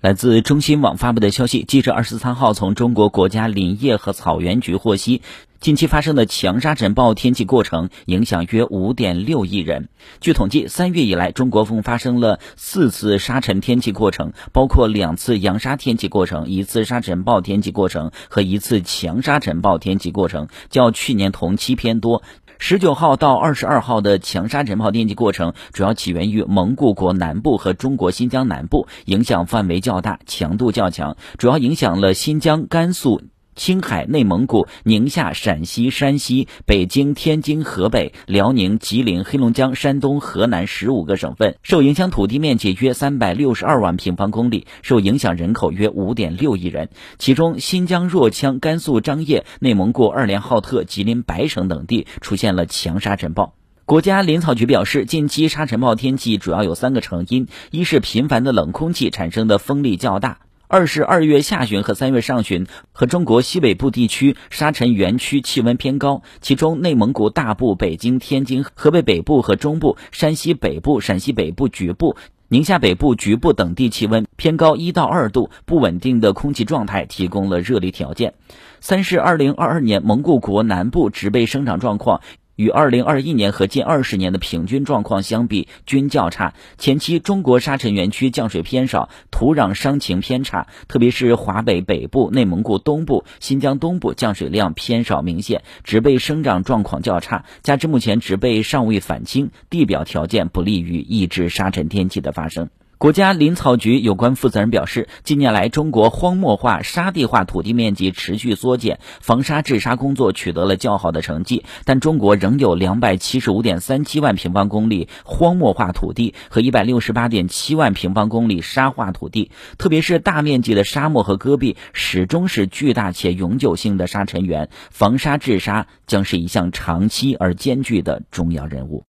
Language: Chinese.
来自中新网发布的消息，记者二十三号从中国国家林业和草原局获悉，近期发生的强沙尘暴天气过程影响约五点六亿人。据统计，三月以来，中国共发生了四次沙尘天气过程，包括两次扬沙天气过程、一次沙尘暴天气过程和一次强沙尘暴天气过程，较去年同期偏多。十九号到二十二号的强沙尘暴天气过程主要起源于蒙古国南部和中国新疆南部，影响范围较大，强度较强，主要影响了新疆、甘肃。青海、内蒙古、宁夏、陕西、山西、北京、天津、河北、辽宁、吉林、黑龙江、山东、河南十五个省份，受影响土地面积约三百六十二万平方公里，受影响人口约五点六亿人。其中，新疆若羌、甘肃张掖、内蒙古二连浩特、吉林白省等地出现了强沙尘暴。国家林草局表示，近期沙尘暴天气主要有三个成因：一是频繁的冷空气产生的风力较大。二是二月下旬和三月上旬和中国西北部地区沙尘源区气温偏高，其中内蒙古大部、北京、天津、河北北部和中部、山西北部、陕西北部局部、宁夏北部局部等地气温偏高一到二度，不稳定的空气状态提供了热力条件。三是二零二二年蒙古国南部植被生长状况。与二零二一年和近二十年的平均状况相比，均较差。前期中国沙尘源区降水偏少，土壤伤情偏差，特别是华北北部、内蒙古东部、新疆东部降水量偏少明显，植被生长状况较差。加之目前植被尚未返青，地表条件不利于抑制沙尘天气的发生。国家林草局有关负责人表示，近年来中国荒漠化、沙地化土地面积持续缩减，防沙治沙工作取得了较好的成绩。但中国仍有两百七十五点三七万平方公里荒漠化土地和一百六十八点七万平方公里沙化土地，特别是大面积的沙漠和戈壁，始终是巨大且永久性的沙尘源。防沙治沙将是一项长期而艰巨的重要任务。